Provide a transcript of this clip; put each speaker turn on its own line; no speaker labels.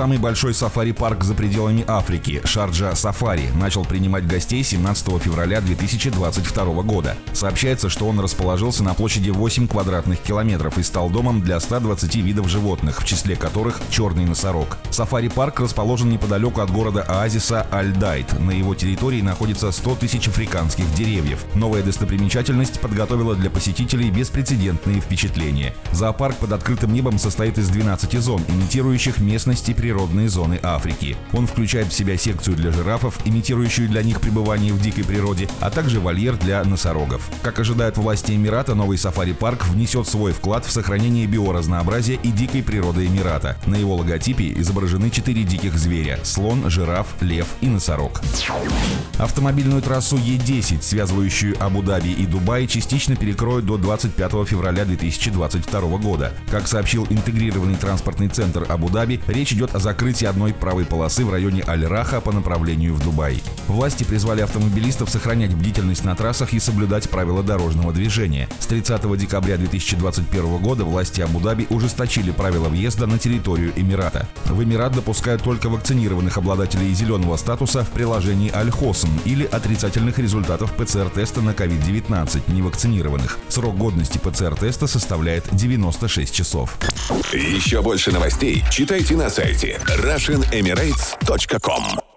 Самый большой сафари-парк за пределами Африки, Шарджа Сафари, начал принимать гостей 17 февраля 2022 года. Сообщается, что он расположился на площади 8 квадратных километров и стал домом для 120 видов животных, в числе которых черный носорог. Сафари-парк расположен неподалеку от города оазиса Альдайт. На его территории находится 100 тысяч африканских деревьев. Новая достопримечательность подготовила для посетителей беспрецедентные впечатления. Зоопарк под открытым небом состоит из 12 зон, имитирующих местности природные зоны Африки. Он включает в себя секцию для жирафов, имитирующую для них пребывание в дикой природе, а также вольер для носорогов. Как ожидают власти Эмирата, новый сафари-парк внесет свой вклад в сохранение биоразнообразия и дикой природы Эмирата. На его логотипе изображены четыре диких зверя – слон, жираф, лев и носорог. Автомобильную трассу Е10, связывающую Абу-Даби и Дубай, частично перекроют до 25 февраля 2022 года. Как сообщил интегрированный транспортный центр Абу-Даби, речь идет о закрытии одной правой полосы в районе Аль-Раха по направлению в Дубай. Власти призвали автомобилистов сохранять бдительность на трассах и соблюдать правила дорожного движения. С 30 декабря 2021 года власти Абу-Даби ужесточили правила въезда на территорию Эмирата. В Эмират допускают только вакцинированных обладателей зеленого статуса в приложении Аль-Хосм или отрицательных результатов ПЦР-теста на COVID-19 невакцинированных. Срок годности ПЦР-теста составляет 96 часов.
Еще больше новостей читайте на сайте RussianEmirates.com